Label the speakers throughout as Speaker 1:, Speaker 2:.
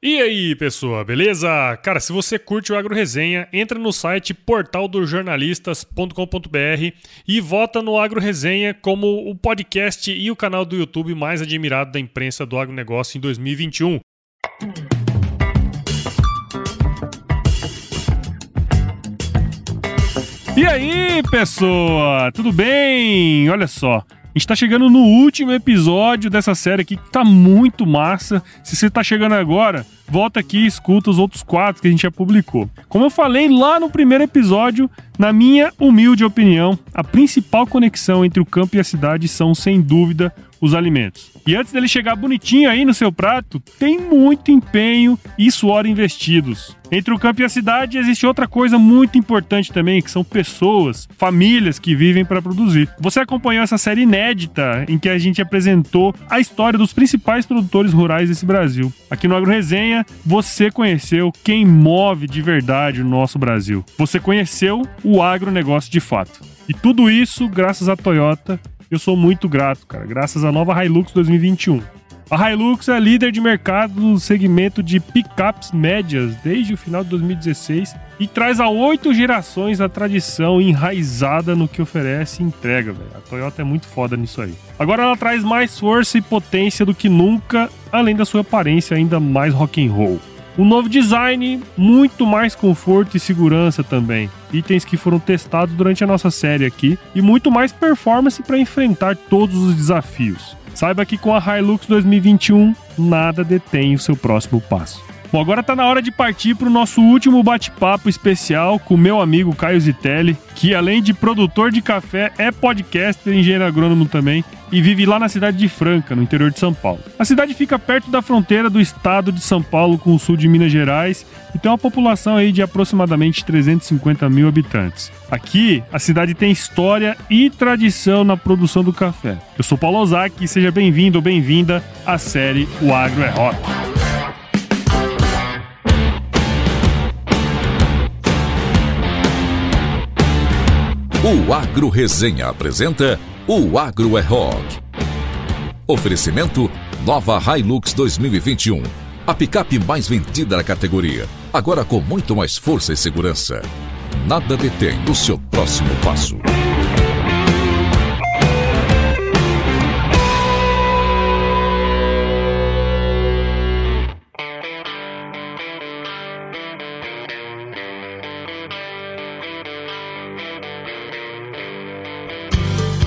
Speaker 1: E aí, pessoa, beleza? Cara, se você curte o Agro Resenha, entra no site portaldosjornalistas.com.br e vota no Agro Resenha como o podcast e o canal do YouTube mais admirado da imprensa do agronegócio em 2021. E aí, pessoa, tudo bem? Olha só, a gente tá chegando no último episódio dessa série aqui que tá muito massa. Se você tá chegando agora, volta aqui e escuta os outros quatro que a gente já publicou. Como eu falei lá no primeiro episódio, na minha humilde opinião, a principal conexão entre o campo e a cidade são, sem dúvida, os alimentos. E antes dele chegar bonitinho aí no seu prato, tem muito empenho e suor investidos. Entre o campo e a cidade existe outra coisa muito importante também, que são pessoas, famílias que vivem para produzir. Você acompanhou essa série inédita em que a gente apresentou a história dos principais produtores rurais desse Brasil. Aqui no Agro Resenha, você conheceu quem move de verdade o nosso Brasil. Você conheceu o agronegócio de fato. E tudo isso graças à Toyota eu sou muito grato, cara, graças à nova Hilux 2021. A Hilux é líder de mercado no segmento de pickups médias desde o final de 2016 e traz há oito gerações a tradição enraizada no que oferece e entrega, velho. A Toyota é muito foda nisso aí. Agora ela traz mais força e potência do que nunca, além da sua aparência ainda mais rock and roll. Um novo design, muito mais conforto e segurança também. Itens que foram testados durante a nossa série aqui e muito mais performance para enfrentar todos os desafios. Saiba que com a Hilux 2021 nada detém o seu próximo passo. Bom, agora tá na hora de partir para o nosso último bate-papo especial com meu amigo Caio Zitelli, que além de produtor de café, é podcaster e engenheiro agrônomo também, e vive lá na cidade de Franca, no interior de São Paulo. A cidade fica perto da fronteira do estado de São Paulo com o sul de Minas Gerais e tem uma população aí de aproximadamente 350 mil habitantes. Aqui, a cidade tem história e tradição na produção do café. Eu sou Paulo Ozaki e seja bem-vindo ou bem-vinda à série O Agro é Rock.
Speaker 2: O Agro Resenha apresenta O Agro é Rock. Oferecimento Nova Hilux 2021. A picape mais vendida da categoria. Agora com muito mais força e segurança. Nada detém o seu próximo passo.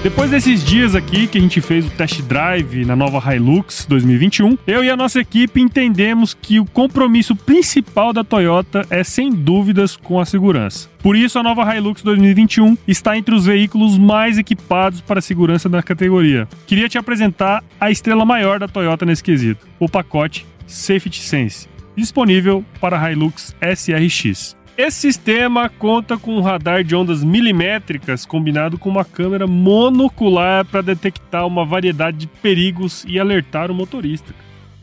Speaker 1: Depois desses dias aqui que a gente fez o test drive na nova Hilux 2021, eu e a nossa equipe entendemos que o compromisso principal da Toyota é sem dúvidas com a segurança. Por isso, a nova Hilux 2021 está entre os veículos mais equipados para a segurança da categoria. Queria te apresentar a estrela maior da Toyota nesse quesito, o pacote Safety Sense, disponível para a Hilux SRX. Esse sistema conta com um radar de ondas milimétricas combinado com uma câmera monocular para detectar uma variedade de perigos e alertar o motorista.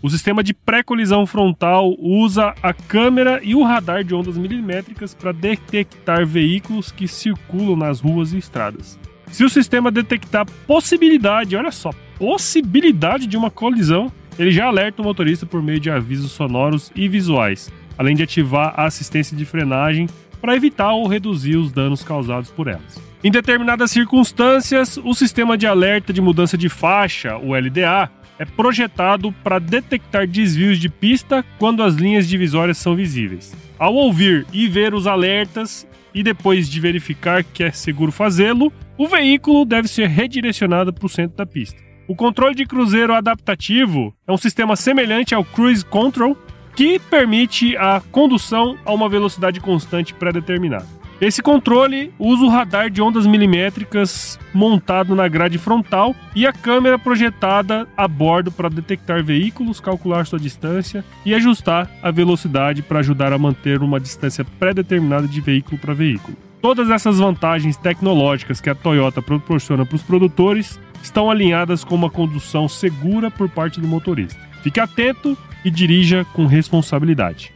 Speaker 1: O sistema de pré-colisão frontal usa a câmera e o radar de ondas milimétricas para detectar veículos que circulam nas ruas e estradas. Se o sistema detectar possibilidade, olha só, possibilidade de uma colisão, ele já alerta o motorista por meio de avisos sonoros e visuais, além de ativar a assistência de frenagem para evitar ou reduzir os danos causados por elas. Em determinadas circunstâncias, o sistema de alerta de mudança de faixa, o LDA, é projetado para detectar desvios de pista quando as linhas divisórias são visíveis. Ao ouvir e ver os alertas e depois de verificar que é seguro fazê-lo, o veículo deve ser redirecionado para o centro da pista. O controle de cruzeiro adaptativo é um sistema semelhante ao Cruise Control, que permite a condução a uma velocidade constante pré-determinada. Esse controle usa o radar de ondas milimétricas montado na grade frontal e a câmera projetada a bordo para detectar veículos, calcular sua distância e ajustar a velocidade para ajudar a manter uma distância pré-determinada de veículo para veículo. Todas essas vantagens tecnológicas que a Toyota proporciona para os produtores estão alinhadas com uma condução segura por parte do motorista. Fique atento e dirija com responsabilidade.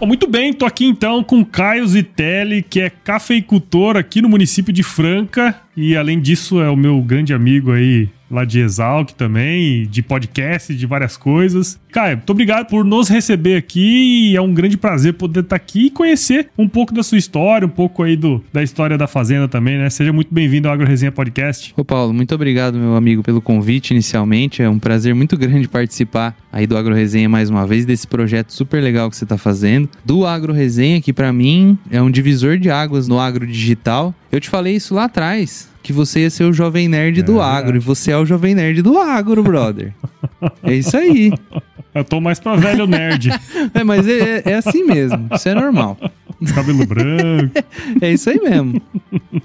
Speaker 1: Muito bem, tô aqui então com Caio Zitelli, que é cafeicultor aqui no município de Franca e além disso é o meu grande amigo aí lá de Exalc também, de podcast, de várias coisas. Caio, muito obrigado por nos receber aqui. É um grande prazer poder estar aqui e conhecer um pouco da sua história, um pouco aí do, da história da Fazenda também, né? Seja muito bem-vindo ao Agro Resenha Podcast.
Speaker 3: Ô Paulo, muito obrigado, meu amigo, pelo convite inicialmente. É um prazer muito grande participar aí do Agro Resenha mais uma vez, desse projeto super legal que você está fazendo. Do Agro Resenha, que para mim é um divisor de águas no agro digital. Eu te falei isso lá atrás, que você ia ser o jovem nerd é, do agro. E você é o jovem nerd do agro, brother. é isso aí.
Speaker 1: Eu tô mais pra velho nerd.
Speaker 3: é, mas é, é assim mesmo. Isso é normal.
Speaker 1: Cabelo branco.
Speaker 3: é isso aí mesmo.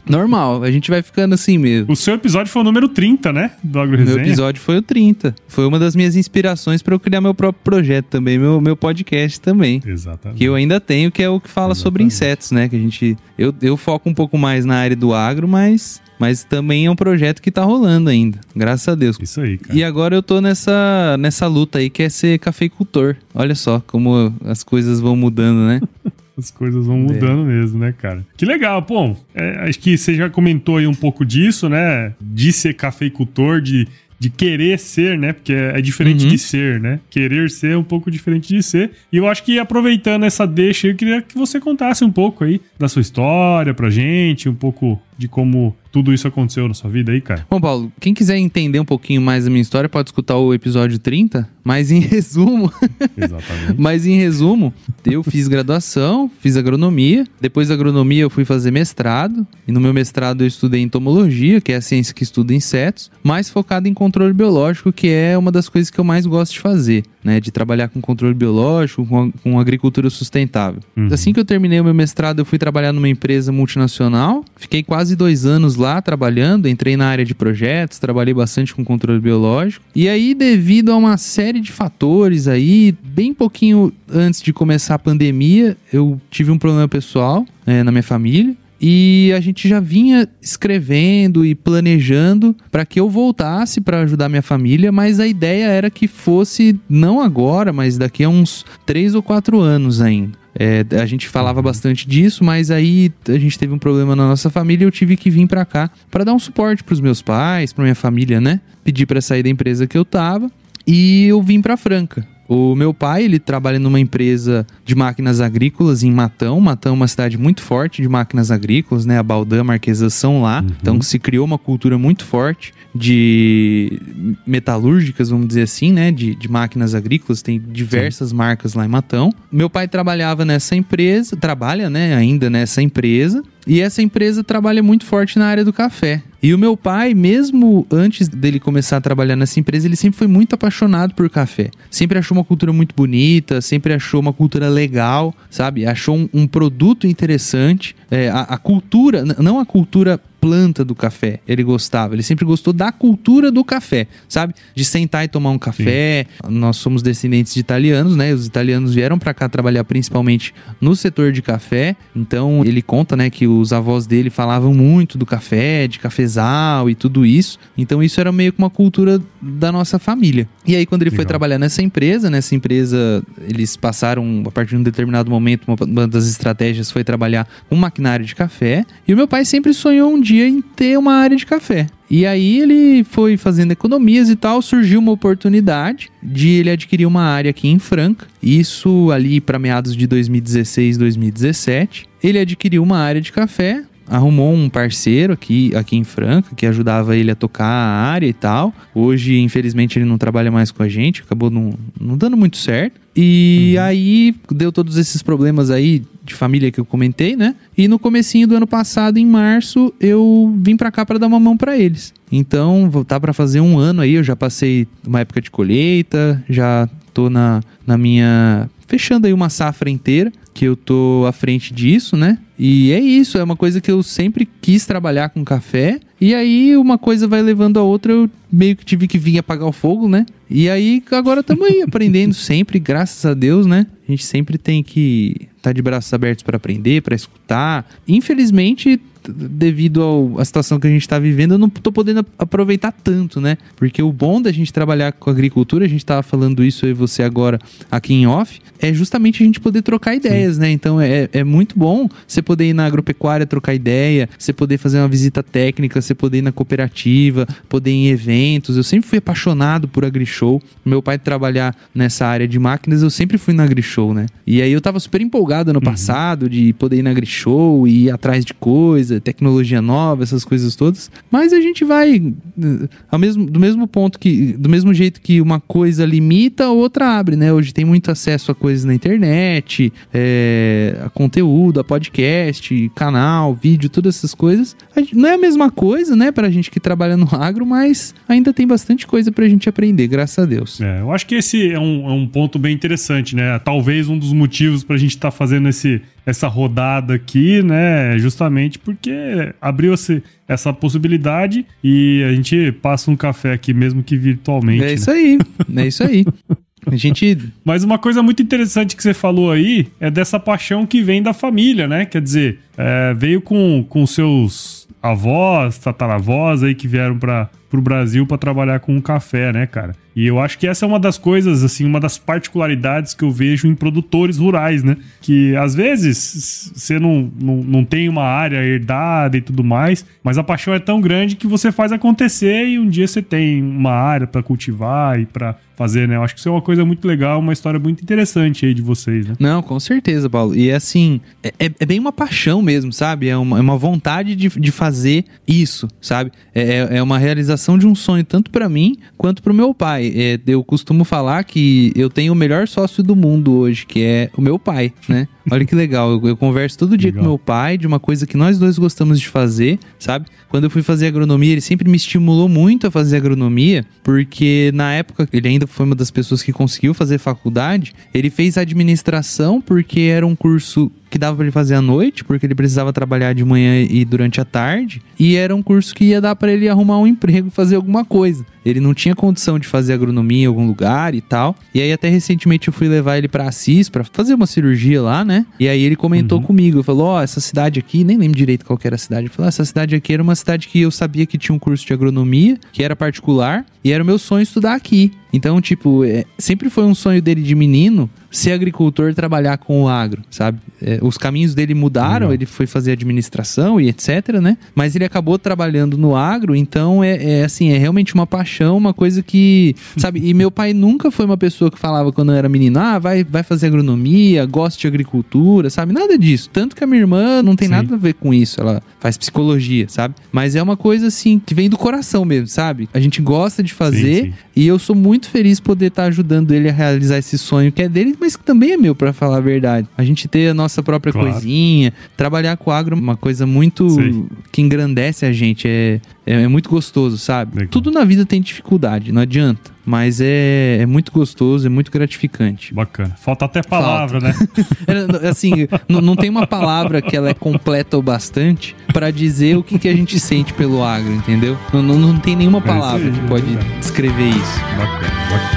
Speaker 3: Normal, a gente vai ficando assim mesmo.
Speaker 1: O seu episódio foi o número 30, né? Do Agro Meu
Speaker 3: episódio foi o 30. Foi uma das minhas inspirações para eu criar meu próprio projeto também, meu, meu podcast também.
Speaker 1: Exatamente.
Speaker 3: Que eu ainda tenho, que é o que fala Exatamente. sobre insetos, né? Que a gente. Eu, eu foco um pouco mais na área do agro, mas mas também é um projeto que tá rolando ainda, graças a Deus.
Speaker 1: Isso aí, cara.
Speaker 3: E agora eu tô nessa, nessa luta aí que é ser cafeicultor. Olha só como as coisas vão mudando, né?
Speaker 1: As coisas vão mudando é. mesmo, né, cara? Que legal, pô. É, acho que você já comentou aí um pouco disso, né? De ser cafeicultor, de, de querer ser, né? Porque é, é diferente uhum. de ser, né? Querer ser é um pouco diferente de ser. E eu acho que aproveitando essa deixa, eu queria que você contasse um pouco aí da sua história pra gente, um pouco de como tudo isso aconteceu na sua vida aí, cara?
Speaker 3: Bom, Paulo, quem quiser entender um pouquinho mais da minha história pode escutar o episódio 30, mas em resumo. Exatamente. mas em resumo, eu fiz graduação, fiz agronomia, depois da agronomia eu fui fazer mestrado, e no meu mestrado eu estudei entomologia, que é a ciência que estuda insetos, mais focado em controle biológico, que é uma das coisas que eu mais gosto de fazer, né? De trabalhar com controle biológico, com, com agricultura sustentável. Uhum. Assim que eu terminei o meu mestrado, eu fui trabalhar numa empresa multinacional, fiquei quase dois anos lá lá trabalhando, entrei na área de projetos, trabalhei bastante com controle biológico. E aí, devido a uma série de fatores aí, bem pouquinho antes de começar a pandemia, eu tive um problema pessoal é, na minha família. E a gente já vinha escrevendo e planejando para que eu voltasse para ajudar minha família, mas a ideia era que fosse não agora, mas daqui a uns três ou quatro anos ainda. É, a gente falava bastante disso, mas aí a gente teve um problema na nossa família e eu tive que vir para cá para dar um suporte para os meus pais, para minha família, né? Pedi para sair da empresa que eu tava e eu vim para Franca. O meu pai, ele trabalha numa empresa de máquinas agrícolas em Matão. Matão é uma cidade muito forte de máquinas agrícolas, né? A Baldan, a Marquesa são lá. Uhum. Então se criou uma cultura muito forte de metalúrgicas, vamos dizer assim, né? De, de máquinas agrícolas. Tem diversas Sim. marcas lá em Matão. Meu pai trabalhava nessa empresa, trabalha, né? Ainda nessa empresa. E essa empresa trabalha muito forte na área do café. E o meu pai, mesmo antes dele começar a trabalhar nessa empresa, ele sempre foi muito apaixonado por café. Sempre achou uma cultura muito bonita, sempre achou uma cultura legal, sabe? Achou um, um produto interessante. É, a, a cultura, não a cultura planta do café ele gostava. Ele sempre gostou da cultura do café, sabe? De sentar e tomar um café. Sim. Nós somos descendentes de italianos, né? Os italianos vieram para cá trabalhar principalmente no setor de café. Então ele conta, né, que os avós dele falavam muito do café, de cafezal e tudo isso. Então isso era meio que uma cultura da nossa família. E aí quando ele Legal. foi trabalhar nessa empresa, nessa empresa eles passaram a partir de um determinado momento uma das estratégias foi trabalhar com maquinário de café. E o meu pai sempre sonhou um dia dia em ter uma área de café. E aí ele foi fazendo economias e tal, surgiu uma oportunidade de ele adquirir uma área aqui em Franca. Isso ali para meados de 2016, 2017. Ele adquiriu uma área de café, arrumou um parceiro aqui, aqui em Franca que ajudava ele a tocar a área e tal. Hoje, infelizmente, ele não trabalha mais com a gente, acabou não, não dando muito certo. E uhum. aí deu todos esses problemas aí de família que eu comentei, né? E no comecinho do ano passado, em março, eu vim para cá para dar uma mão para eles. Então, tá para fazer um ano aí, eu já passei uma época de colheita, já tô na, na minha fechando aí uma safra inteira que eu tô à frente disso, né? E é isso, é uma coisa que eu sempre quis trabalhar com café. E aí uma coisa vai levando a outra, eu meio que tive que vir apagar o fogo, né? E aí agora estamos aí aprendendo sempre, graças a Deus, né? A gente sempre tem que estar tá de braços abertos para aprender, para escutar. Infelizmente, devido à situação que a gente está vivendo, eu não tô podendo aproveitar tanto, né? Porque o bom da gente trabalhar com agricultura, a gente estava falando isso aí você agora aqui em off, é justamente a gente poder trocar ideias, Sim. né? Então é, é muito bom você poder ir na agropecuária trocar ideia, você poder fazer uma visita técnica, você poder ir na cooperativa, poder ir em eventos. Eu sempre fui apaixonado por AgriShow. Meu pai trabalhar nessa área de máquinas, eu sempre fui na AgriShow, né? E aí eu tava super empolgado no uhum. passado de poder ir na AgriShow e ir atrás de coisa, tecnologia nova, essas coisas todas. Mas a gente vai eh, ao mesmo, do mesmo ponto que, do mesmo jeito que uma coisa limita, a outra abre, né? Hoje tem muito acesso a coisas na internet, é, a conteúdo, a podcast, canal, vídeo, todas essas coisas. não é a mesma coisa, né, pra gente que trabalha no agro, mas ainda tem bastante coisa pra gente aprender, graças a Deus.
Speaker 1: É, eu acho que esse é um, é um ponto bem interessante, né? Talvez um dos motivos pra gente estar tá fazendo esse, essa rodada aqui, né? Justamente porque abriu esse, essa possibilidade e a gente passa um café aqui, mesmo que virtualmente. É
Speaker 3: né? isso aí, é isso aí. A gente.
Speaker 1: Mas uma coisa muito interessante que você falou aí é dessa paixão que vem da família, né? Quer dizer, é, veio com, com seus avós, tataravós aí que vieram para o Brasil para trabalhar com café, né, cara? E eu acho que essa é uma das coisas, assim, uma das particularidades que eu vejo em produtores rurais, né? Que às vezes você não, não, não tem uma área herdada e tudo mais, mas a paixão é tão grande que você faz acontecer e um dia você tem uma área para cultivar e para fazer, né? Eu acho que isso é uma coisa muito legal, uma história muito interessante aí de vocês, né?
Speaker 3: Não, com certeza, Paulo. E assim, é, é, é bem uma paixão mesmo, sabe? É uma, é uma vontade de, de fazer isso, sabe? É, é, é uma realização de um sonho tanto para mim quanto para o meu pai. É, eu costumo falar que eu tenho o melhor sócio do mundo hoje, que é o meu pai, né? Olha que legal, eu, eu converso todo dia legal. com meu pai de uma coisa que nós dois gostamos de fazer, sabe? Quando eu fui fazer agronomia, ele sempre me estimulou muito a fazer agronomia, porque na época ele ainda foi uma das pessoas que conseguiu fazer faculdade. Ele fez administração porque era um curso que dava para ele fazer à noite, porque ele precisava trabalhar de manhã e durante a tarde, e era um curso que ia dar para ele arrumar um emprego, fazer alguma coisa. Ele não tinha condição de fazer agronomia em algum lugar e tal. E aí até recentemente eu fui levar ele para Assis para fazer uma cirurgia lá, né? E aí ele comentou uhum. comigo, falou: "Ó, oh, essa cidade aqui, nem lembro direito qual era a cidade". Ele falou: oh, "Essa cidade aqui era uma cidade que eu sabia que tinha um curso de agronomia, que era particular, e era o meu sonho estudar aqui". Então, tipo, é, sempre foi um sonho dele de menino ser agricultor trabalhar com o agro, sabe? É, os caminhos dele mudaram, ele foi fazer administração e etc, né? Mas ele acabou trabalhando no agro, então é, é assim, é realmente uma paixão, uma coisa que, sabe? E meu pai nunca foi uma pessoa que falava quando eu era menino, ah, vai, vai fazer agronomia, gosta de agricultura, sabe? Nada disso. Tanto que a minha irmã não tem Sim. nada a ver com isso, ela faz psicologia, sabe? Mas é uma coisa assim que vem do coração mesmo, sabe? A gente gosta de fazer sim, sim. e eu sou muito feliz poder estar ajudando ele a realizar esse sonho que é dele, mas que também é meu, para falar a verdade. A gente ter a nossa própria claro. coisinha, trabalhar com agro é uma coisa muito sim. que engrandece a gente, é, é, é muito gostoso, sabe? Legal. Tudo na vida tem dificuldade, não adianta. Mas é, é muito gostoso, é muito gratificante.
Speaker 1: Bacana. Falta até palavra, Falta.
Speaker 3: né? É, assim, não tem uma palavra que ela é completa o bastante para dizer o que, que a gente sente pelo agro, entendeu? Não, não, não tem nenhuma é palavra é, que pode descrever isso. Bacana, bacana.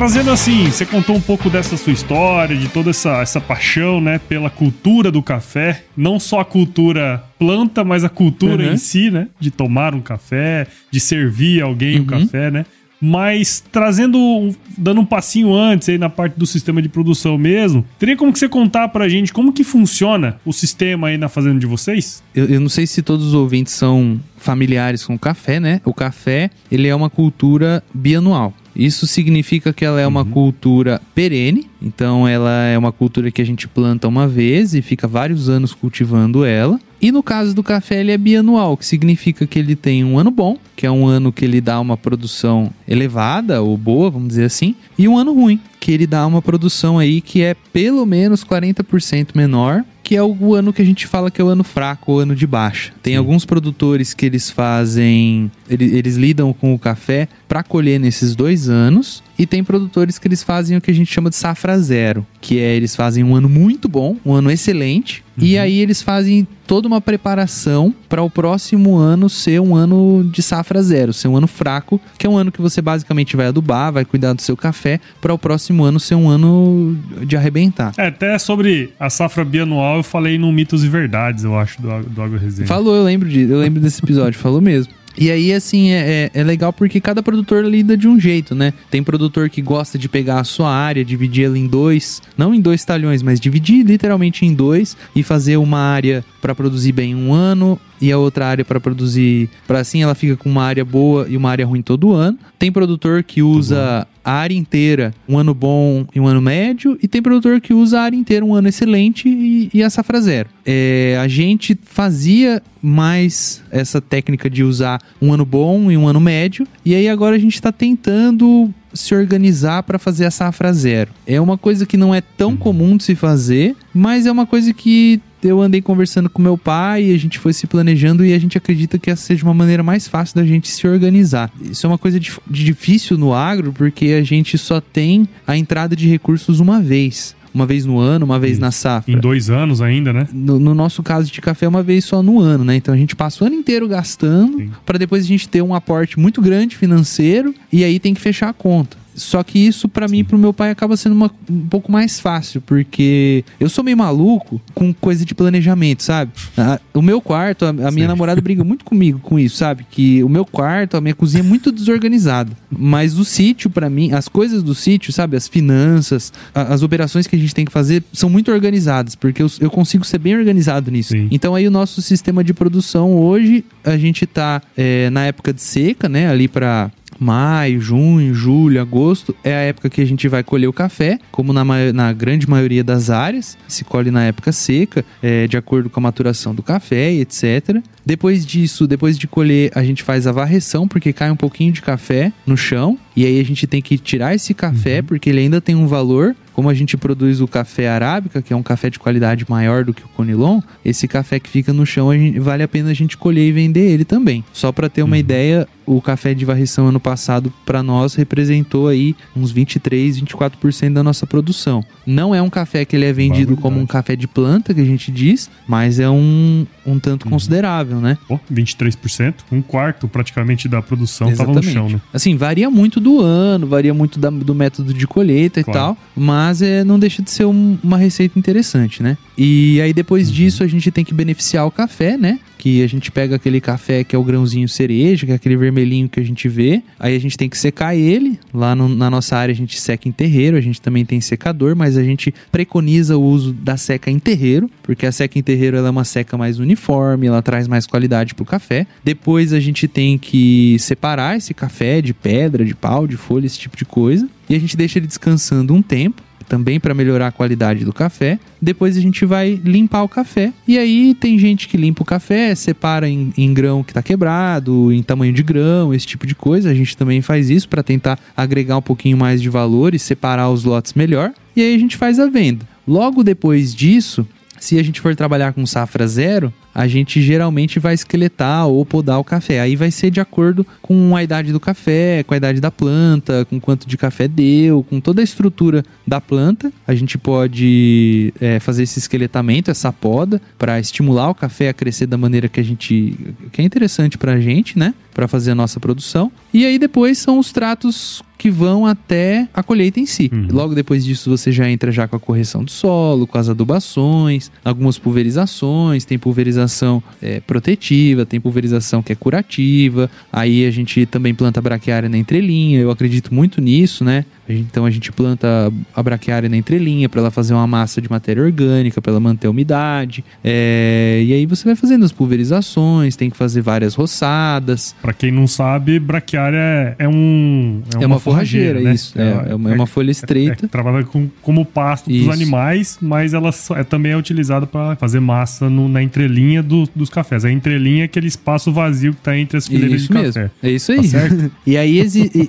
Speaker 1: Trazendo assim, você contou um pouco dessa sua história, de toda essa, essa paixão, né, pela cultura do café, não só a cultura planta, mas a cultura uhum. em si, né, de tomar um café, de servir alguém uhum. o café, né? Mas trazendo, dando um passinho antes aí na parte do sistema de produção mesmo, teria como que você contar pra gente como que funciona o sistema aí na fazenda de vocês?
Speaker 3: Eu, eu não sei se todos os ouvintes são familiares com o café, né? O café, ele é uma cultura bianual. Isso significa que ela é uma uhum. cultura perene, então ela é uma cultura que a gente planta uma vez e fica vários anos cultivando ela. E no caso do café, ele é bianual, que significa que ele tem um ano bom, que é um ano que ele dá uma produção elevada ou boa, vamos dizer assim, e um ano ruim, que ele dá uma produção aí que é pelo menos 40% menor que é o ano que a gente fala que é o ano fraco, o ano de baixa. Tem Sim. alguns produtores que eles fazem, eles, eles lidam com o café para colher nesses dois anos E tem produtores que eles fazem o que a gente chama de safra zero, que é eles fazem um ano muito bom, um ano excelente, uhum. e aí eles fazem toda uma preparação para o próximo ano ser um ano de safra zero, ser um ano fraco, que é um ano que você basicamente vai adubar, vai cuidar do seu café, para o próximo ano ser um ano de arrebentar.
Speaker 1: É, até sobre a safra bianual eu falei no Mitos e Verdades, eu acho, do, do Agro Resenha.
Speaker 3: Falou, eu lembro, de, eu lembro desse episódio, falou mesmo. E aí, assim, é, é, é, legal porque cada produtor lida de um jeito, né? Tem produtor que gosta de pegar a sua área, dividir ela em dois, não em dois talhões, mas dividir literalmente em dois e fazer uma área para produzir bem um ano e a outra área para produzir para assim ela fica com uma área boa e uma área ruim todo ano. Tem produtor que usa a área inteira um ano bom e um ano médio e tem produtor que usa a área inteira um ano excelente e, e a safra zero. É, a gente fazia mais essa técnica de usar um ano bom e um ano médio e aí agora a gente está tentando se organizar para fazer a safra zero. É uma coisa que não é tão comum de se fazer, mas é uma coisa que eu andei conversando com meu pai, a gente foi se planejando e a gente acredita que essa seja uma maneira mais fácil da gente se organizar. Isso é uma coisa de, de difícil no agro, porque a gente só tem a entrada de recursos uma vez uma vez no ano, uma vez na safra.
Speaker 1: Em dois anos ainda, né?
Speaker 3: No, no, nosso caso de café, uma vez só no ano, né? Então a gente passa o ano inteiro gastando para depois a gente ter um aporte muito grande financeiro e aí tem que fechar a conta. Só que isso para mim e pro meu pai acaba sendo uma, um pouco mais fácil, porque eu sou meio maluco com coisa de planejamento, sabe? A, o meu quarto, a, a minha namorada briga muito comigo com isso, sabe? Que o meu quarto, a minha cozinha é muito desorganizada. Mas o sítio, para mim, as coisas do sítio, sabe? As finanças, a, as operações que a gente tem que fazer são muito organizadas, porque eu, eu consigo ser bem organizado nisso. Sim. Então aí o nosso sistema de produção hoje, a gente tá é, na época de seca, né? Ali para maio, junho, julho, agosto é a época que a gente vai colher o café, como na, na grande maioria das áreas, se colhe na época seca, é, de acordo com a maturação do café e etc. Depois disso, depois de colher, a gente faz a varreção, porque cai um pouquinho de café no chão, e aí a gente tem que tirar esse café, uhum. porque ele ainda tem um valor como a gente produz o café arábica, que é um café de qualidade maior do que o Conilon, esse café que fica no chão gente, vale a pena a gente colher e vender ele também. Só para ter uma uhum. ideia, o café de varrição ano passado para nós representou aí uns 23, 24% da nossa produção. Não é um café que ele é vendido como um café de planta, que a gente diz, mas é um, um tanto uhum. considerável, né?
Speaker 1: Oh, 23%, um quarto praticamente da produção estava no chão, né?
Speaker 3: Assim, varia muito do ano, varia muito da, do método de colheita claro. e tal, mas é, não deixa de ser um, uma receita interessante, né? E aí depois uhum. disso a gente tem que beneficiar o café, né? Que a gente pega aquele café que é o grãozinho cereja, que é aquele vermelhinho que a gente vê. Aí a gente tem que secar ele. Lá no, na nossa área a gente seca em terreiro, a gente também tem secador, mas a gente preconiza o uso da seca em terreiro, porque a seca em terreiro é uma seca mais uniforme, ela traz mais qualidade pro café. Depois a gente tem que separar esse café de pedra, de pau, de folha, esse tipo de coisa. E a gente deixa ele descansando um tempo também para melhorar a qualidade do café. Depois a gente vai limpar o café. E aí tem gente que limpa o café, separa em, em grão que está quebrado, em tamanho de grão, esse tipo de coisa. A gente também faz isso para tentar agregar um pouquinho mais de valor e separar os lotes melhor. E aí a gente faz a venda. Logo depois disso, se a gente for trabalhar com safra zero, a gente geralmente vai esqueletar ou podar o café. Aí vai ser de acordo com a idade do café, com a idade da planta, com quanto de café deu, com toda a estrutura da planta. A gente pode é, fazer esse esqueletamento, essa poda, para estimular o café a crescer da maneira que a gente. que é interessante para a gente, né? Para fazer a nossa produção. E aí depois são os tratos que vão até a colheita em si. Uhum. Logo depois disso você já entra já com a correção do solo, com as adubações, algumas pulverizações, tem pulverização é, protetiva, tem pulverização que é curativa. Aí a gente também planta braquiária na entrelinha. Eu acredito muito nisso, né? Então a gente planta a braquiária na entrelinha para ela fazer uma massa de matéria orgânica, para ela manter a umidade. É... E aí você vai fazendo as pulverizações, tem que fazer várias roçadas.
Speaker 1: Para quem não sabe, braquiária é, um,
Speaker 3: é, uma, é uma forrageira, forrageira né? isso. É, é, uma, é uma folha estreita.
Speaker 1: trabalha com, como pasto para os animais, mas ela é, também é utilizada para fazer massa no, na entrelinha do, dos cafés. A entrelinha é aquele espaço vazio que está entre as fileiras
Speaker 3: isso
Speaker 1: de
Speaker 3: mesmo.
Speaker 1: café.
Speaker 3: É isso aí. Tá e aí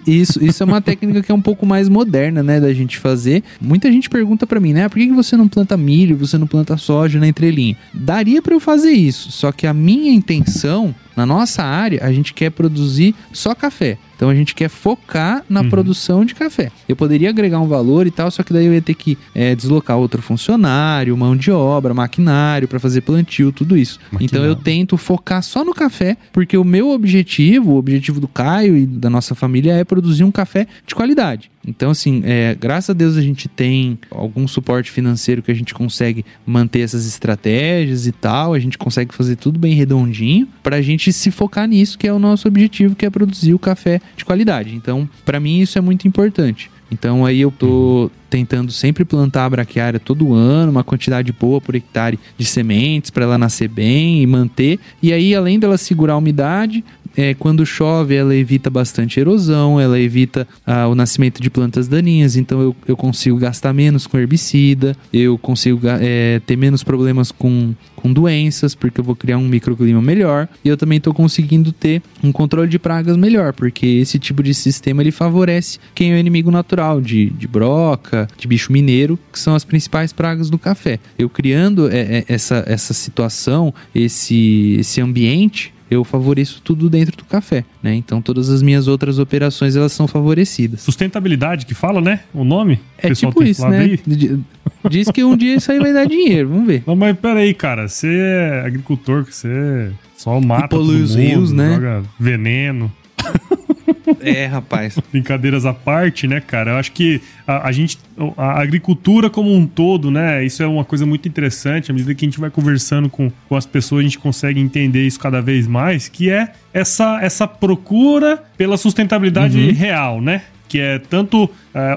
Speaker 3: isso, isso é uma técnica que é um pouco mais moderna, né, da gente fazer. Muita gente pergunta para mim, né, por que você não planta milho, você não planta soja na entrelinha? Daria para eu fazer isso, só que a minha intenção Na nossa área, a gente quer produzir só café. Então a gente quer focar na uhum. produção de café. Eu poderia agregar um valor e tal, só que daí eu ia ter que é, deslocar outro funcionário, mão de obra, maquinário para fazer plantio, tudo isso. Maquinário. Então eu tento focar só no café, porque o meu objetivo, o objetivo do Caio e da nossa família é produzir um café de qualidade. Então, assim, é, graças a Deus a gente tem algum suporte financeiro que a gente consegue manter essas estratégias e tal, a gente consegue fazer tudo bem redondinho para a gente se focar nisso, que é o nosso objetivo, que é produzir o café de qualidade. Então, para mim, isso é muito importante. Então aí eu tô tentando sempre plantar a braquiária todo ano, uma quantidade boa por hectare de sementes para ela nascer bem e manter. E aí além dela segurar a umidade, é, quando chove, ela evita bastante erosão, ela evita ah, o nascimento de plantas daninhas, então eu, eu consigo gastar menos com herbicida, eu consigo é, ter menos problemas com, com doenças, porque eu vou criar um microclima melhor, e eu também estou conseguindo ter um controle de pragas melhor, porque esse tipo de sistema ele favorece quem é o inimigo natural de, de broca, de bicho mineiro, que são as principais pragas do café. Eu criando é, é, essa, essa situação, esse, esse ambiente, eu favoreço tudo dentro do café, né? Então todas as minhas outras operações elas são favorecidas.
Speaker 1: Sustentabilidade que fala, né? O nome?
Speaker 3: É tipo isso, né? Aí. Diz que um dia isso aí vai dar dinheiro, vamos ver.
Speaker 1: Não, mas peraí, cara, você é agricultor, você só mata e
Speaker 3: polui os rios, né?
Speaker 1: Joga veneno.
Speaker 3: É, rapaz.
Speaker 1: Brincadeiras à parte, né, cara? Eu acho que a, a, gente, a agricultura como um todo, né? Isso é uma coisa muito interessante. À medida que a gente vai conversando com, com as pessoas, a gente consegue entender isso cada vez mais, que é essa, essa procura pela sustentabilidade uhum. real, né? que é tanto uh,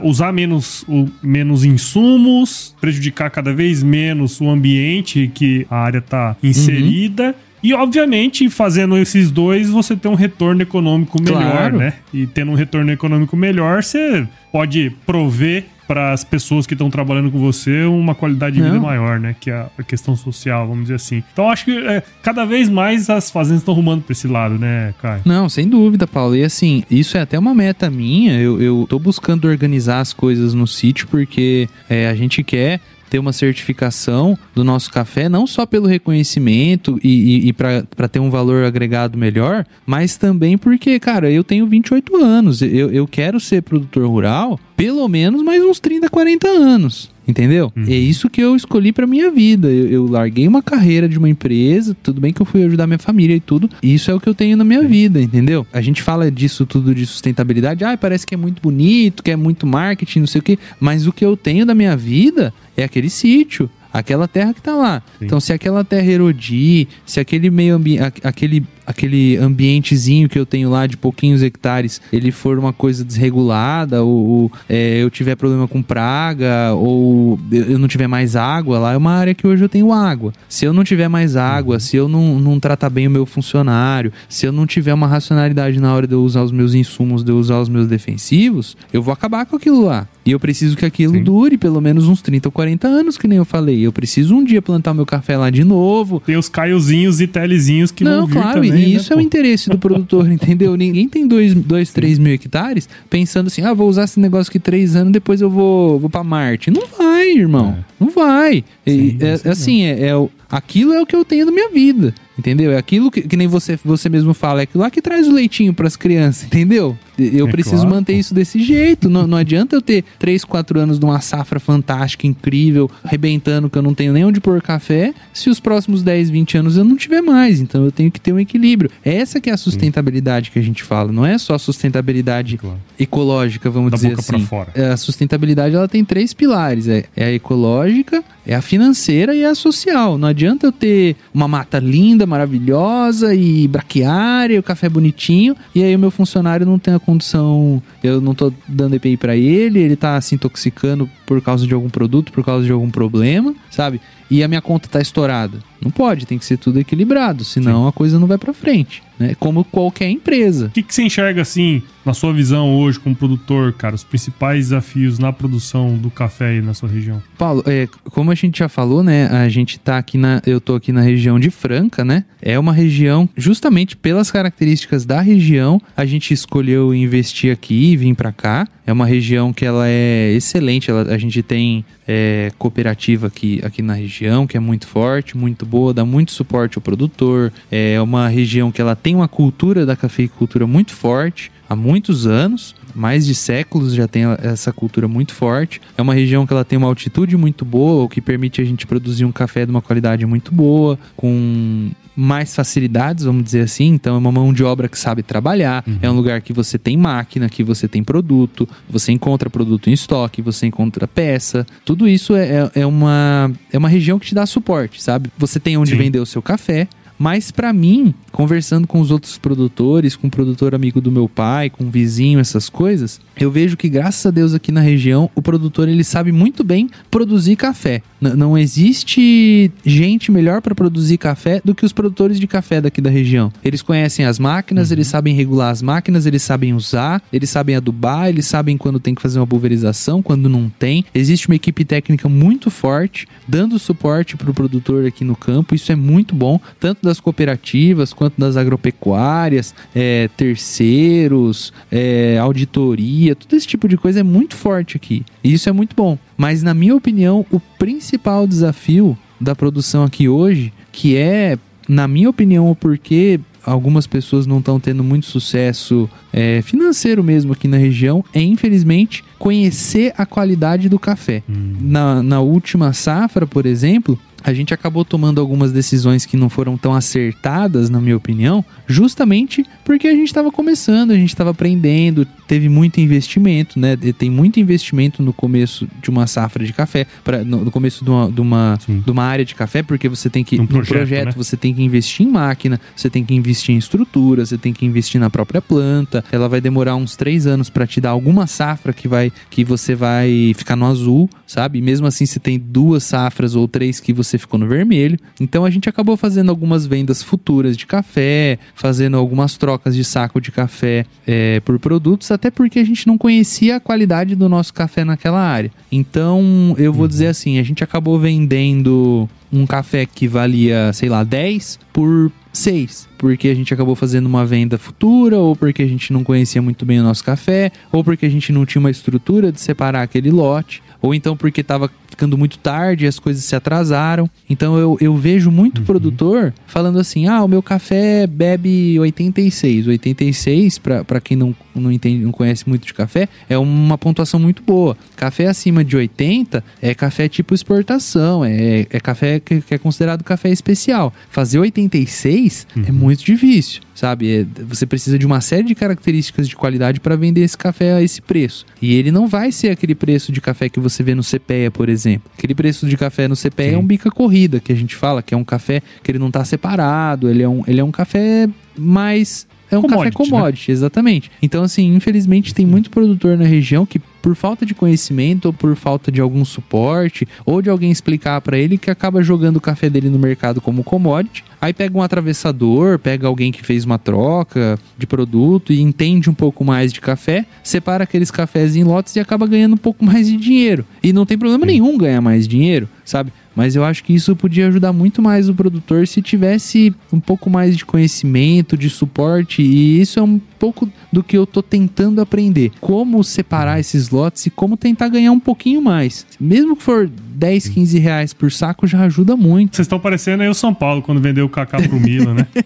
Speaker 1: usar menos, o, menos insumos, prejudicar cada vez menos o ambiente que a área está inserida. Uhum. E, obviamente, fazendo esses dois, você tem um retorno econômico melhor, claro. né? E tendo um retorno econômico melhor, você pode prover para as pessoas que estão trabalhando com você uma qualidade de Não. vida maior, né? Que é a questão social, vamos dizer assim. Então acho que é, cada vez mais as fazendas estão rumando para esse lado, né, Caio?
Speaker 3: Não, sem dúvida, Paulo. E assim, isso é até uma meta minha. Eu, eu tô buscando organizar as coisas no sítio porque é, a gente quer ter uma certificação do nosso café, não só pelo reconhecimento e, e, e para ter um valor agregado melhor, mas também porque, cara, eu tenho 28 anos, eu, eu quero ser produtor rural pelo menos mais uns 30, 40 anos. Entendeu? Uhum. É isso que eu escolhi para minha vida. Eu, eu, larguei uma carreira de uma empresa, tudo bem que eu fui ajudar minha família e tudo. E isso é o que eu tenho na minha vida, entendeu? A gente fala disso tudo de sustentabilidade, ah, parece que é muito bonito, que é muito marketing, não sei o quê. Mas o que eu tenho da minha vida é aquele sítio aquela terra que está lá. Sim. Então, se aquela terra erodir, se aquele meio ambiente, aquele aquele ambientezinho que eu tenho lá de pouquinhos hectares, ele for uma coisa desregulada, ou, ou é, eu tiver problema com praga, ou eu não tiver mais água, lá é uma área que hoje eu tenho água. Se eu não tiver mais água, se eu não, não tratar bem o meu funcionário, se eu não tiver uma racionalidade na hora de eu usar os meus insumos, de eu usar os meus defensivos, eu vou acabar com aquilo lá. E eu preciso que aquilo Sim. dure pelo menos uns 30 ou 40 anos, que nem eu falei. Eu preciso um dia plantar meu café lá de novo.
Speaker 1: Tem os caiozinhos e telezinhos que não, vão vir claro, também
Speaker 3: e né, isso é o interesse do produtor, entendeu? Ninguém tem 2, dois, 3 mil hectares pensando assim, ah, vou usar esse negócio aqui três anos, depois eu vou, vou pra Marte. Não vai, irmão. É. Não vai. Sim, é, é, assim, é, é, aquilo é o que eu tenho na minha vida. Entendeu? É aquilo que, que nem você, você mesmo fala, é aquilo lá que traz o leitinho para as crianças, entendeu? Eu é preciso claro, manter isso desse jeito. Não, não adianta eu ter 3, 4 anos de uma safra fantástica, incrível, arrebentando, que eu não tenho nem onde pôr café, se os próximos 10, 20 anos eu não tiver mais. Então eu tenho que ter um equilíbrio. Essa que é a sustentabilidade que a gente fala. Não é só a sustentabilidade claro. ecológica, vamos da dizer assim. É, a sustentabilidade ela tem três pilares. É, é a ecológica, é a financeira e a social. Não adianta eu ter uma mata linda, maravilhosa e braquiária, o café bonitinho, e aí o meu funcionário não tem a condição, eu não tô dando EPI para ele, ele tá se intoxicando por causa de algum produto, por causa de algum problema, sabe? E a minha conta tá estourada. Não pode, tem que ser tudo equilibrado, senão Sim. a coisa não vai para frente né? Como qualquer empresa.
Speaker 1: O que, que você enxerga assim, na sua visão hoje como produtor, cara, os principais desafios na produção do café aí na sua região?
Speaker 3: Paulo, é, como a gente já falou, né? A gente tá aqui na. Eu tô aqui na região de Franca, né? É uma região, justamente pelas características da região, a gente escolheu investir aqui e vir para cá. É uma região que ela é excelente. Ela, a gente tem é, cooperativa aqui, aqui na região, que é muito forte, muito boa, dá muito suporte ao produtor. É uma região que ela tem uma cultura da cafeicultura muito forte há muitos anos, mais de séculos já tem essa cultura muito forte. É uma região que ela tem uma altitude muito boa, o que permite a gente produzir um café de uma qualidade muito boa, com mais facilidades, vamos dizer assim. Então, é uma mão de obra que sabe trabalhar. Uhum. É um lugar que você tem máquina, que você tem produto, você encontra produto em estoque, você encontra peça. Tudo isso é, é, é uma, é uma região que te dá suporte, sabe? Você tem onde Sim. vender o seu café. Mas para mim, conversando com os outros produtores, com o produtor amigo do meu pai, com o vizinho, essas coisas, eu vejo que graças a Deus aqui na região, o produtor ele sabe muito bem produzir café. N não existe gente melhor para produzir café do que os produtores de café daqui da região. Eles conhecem as máquinas, uhum. eles sabem regular as máquinas, eles sabem usar, eles sabem adubar, eles sabem quando tem que fazer uma pulverização, quando não tem. Existe uma equipe técnica muito forte, dando suporte para o produtor aqui no campo. Isso é muito bom, tanto das cooperativas quanto das agropecuárias, é, terceiros, é, auditoria, todo esse tipo de coisa é muito forte aqui. E isso é muito bom. Mas, na minha opinião, o principal desafio da produção aqui hoje, que é, na minha opinião, o porquê algumas pessoas não estão tendo muito sucesso é, financeiro mesmo aqui na região, é infelizmente conhecer a qualidade do café. Hum. Na, na última safra, por exemplo, a gente acabou tomando algumas decisões que não foram tão acertadas, na minha opinião, justamente porque a gente estava começando, a gente estava aprendendo, teve muito investimento, né? Tem muito investimento no começo de uma safra de café, pra, no, no começo de uma, de, uma, de uma área de café, porque você tem que, um projeto, no projeto, né? você tem que investir em máquina, você tem que investir em estrutura, você tem que investir na própria planta. Ela vai demorar uns três anos para te dar alguma safra que vai que você vai ficar no azul, sabe? E mesmo assim, você tem duas safras ou três que você ficou no vermelho. Então a gente acabou fazendo algumas vendas futuras de café, fazendo algumas trocas de saco de café é, por produtos, até porque a gente não conhecia a qualidade do nosso café naquela área. Então eu vou uhum. dizer assim, a gente acabou vendendo um café que valia, sei lá, 10 por 6, porque a gente acabou fazendo uma venda futura, ou porque a gente não conhecia muito bem o nosso café, ou porque a gente não tinha uma estrutura de separar aquele lote, ou então porque estava ficando muito tarde as coisas se atrasaram. Então eu, eu vejo muito uhum. produtor falando assim: ah, o meu café bebe 86. 86, para quem não, não entende, não conhece muito de café, é uma pontuação muito boa. Café acima de 80 é café tipo exportação, é, é café que, que é considerado café especial. Fazer 86 é uhum. é muito difícil sabe? É, você precisa de uma série de características de qualidade para vender esse café a esse preço. E ele não vai ser aquele preço de café que você vê no CPEA, por exemplo. Aquele preço de café no CPEA Sim. é um bica corrida, que a gente fala, que é um café que ele não está separado, ele é um, ele é um café mais é um commodity, café commodity, né? exatamente. Então, assim, infelizmente tem muito produtor na região que, por falta de conhecimento, ou por falta de algum suporte, ou de alguém explicar para ele, que acaba jogando o café dele no mercado como commodity. Aí pega um atravessador, pega alguém que fez uma troca de produto e entende um pouco mais de café, separa aqueles cafés em lotes e acaba ganhando um pouco mais de dinheiro. E não tem problema nenhum ganhar mais dinheiro, sabe? Mas eu acho que isso podia ajudar muito mais o produtor se tivesse um pouco mais de conhecimento, de suporte, e isso é um pouco do que eu tô tentando aprender. Como separar esses lotes e como tentar ganhar um pouquinho mais. Mesmo que for 10, 15 reais por saco, já ajuda muito.
Speaker 1: Vocês estão parecendo aí o São Paulo quando vendeu o Kaká pro Milan, né?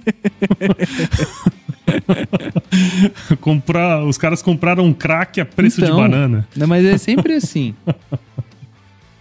Speaker 1: Comprar, os caras compraram um crack a preço então, de banana.
Speaker 3: Não, mas é sempre assim.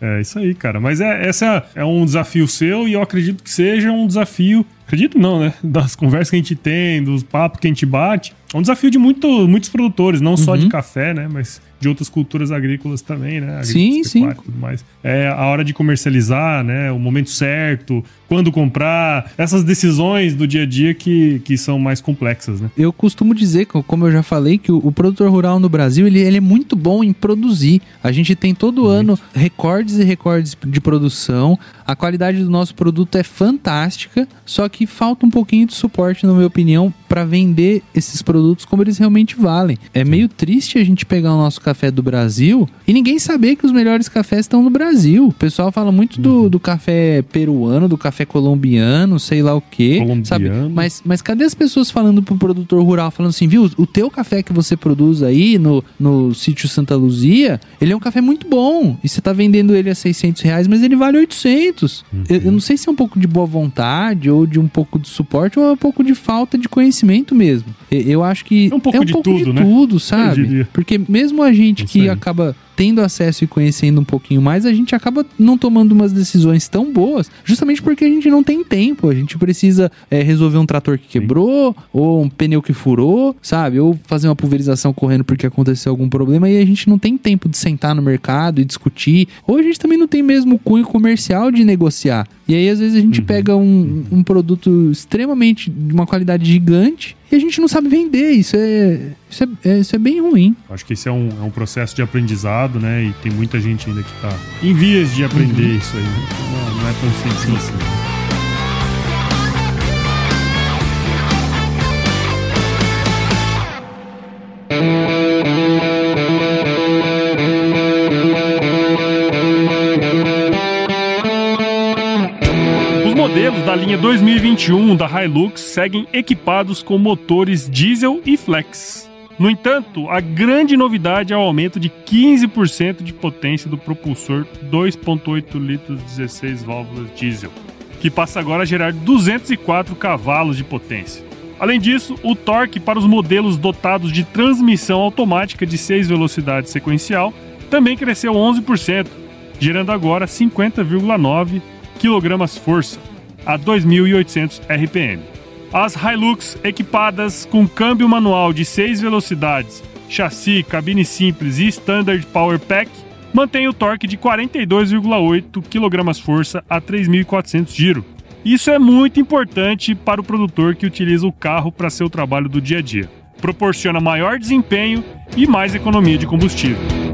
Speaker 1: É isso aí, cara. Mas é, essa é um desafio seu e eu acredito que seja um desafio. Acredito não, né? Das conversas que a gente tem, dos papos que a gente bate. É um desafio de muito, muitos produtores, não uhum. só de uhum. café, né? Mas de outras culturas agrícolas também, né?
Speaker 3: sim, sim.
Speaker 1: Tudo mais. É a hora de comercializar, né? O momento certo, quando comprar, essas decisões do dia a dia que, que são mais complexas, né?
Speaker 3: Eu costumo dizer, como eu já falei, que o, o produtor rural no Brasil, ele, ele, é muito bom em produzir. A gente tem todo muito. ano recordes e recordes de produção. A qualidade do nosso produto é fantástica, só que falta um pouquinho de suporte, na minha opinião, para vender esses produtos como eles realmente valem. É meio triste a gente pegar o nosso cafés do Brasil e ninguém saber que os melhores cafés estão no Brasil. O pessoal fala muito do, uhum. do café peruano, do café colombiano, sei lá o quê, colombiano. sabe? Mas, mas cadê as pessoas falando pro produtor rural, falando assim, viu, o teu café que você produz aí no, no sítio Santa Luzia, ele é um café muito bom e você tá vendendo ele a 600 reais, mas ele vale 800. Uhum. Eu, eu não sei se é um pouco de boa vontade ou de um pouco de suporte ou é um pouco de falta de conhecimento mesmo. Eu acho que
Speaker 1: é um pouco, é um
Speaker 3: de,
Speaker 1: pouco tudo,
Speaker 3: de
Speaker 1: né?
Speaker 3: tudo, sabe? Porque mesmo a gente que acaba tendo acesso e conhecendo um pouquinho mais, a gente acaba não tomando umas decisões tão boas, justamente porque a gente não tem tempo. A gente precisa é, resolver um trator que quebrou, Sim. ou um pneu que furou, sabe? Ou fazer uma pulverização correndo porque aconteceu algum problema e a gente não tem tempo de sentar no mercado e discutir. Ou a gente também não tem mesmo cunho comercial de negociar. E aí, às vezes, a gente uhum. pega um, um produto extremamente de uma qualidade gigante e a gente não sabe vender. Isso é, isso é, é, isso é bem ruim.
Speaker 1: Acho que esse é um, é um processo de aprendizado, né? E tem muita gente ainda que está em vias de aprender uhum. isso aí. Não, não é tão simples assim. modelos da linha 2021 da Hilux seguem equipados com motores diesel e flex. No entanto, a grande novidade é o aumento de 15% de potência do propulsor 2.8 litros 16 válvulas diesel, que passa agora a gerar 204 cavalos de potência. Além disso, o torque para os modelos dotados de transmissão automática de 6 velocidades sequencial também cresceu 11%, gerando agora 50,9 kgf a 2.800 RPM. As Hilux equipadas com câmbio manual de 6 velocidades, chassi, cabine simples e Standard Power Pack mantêm o torque de 42,8 kgf a 3.400 giro. Isso é muito importante para o produtor que utiliza o carro para seu trabalho do dia a dia. Proporciona maior desempenho e mais economia de combustível.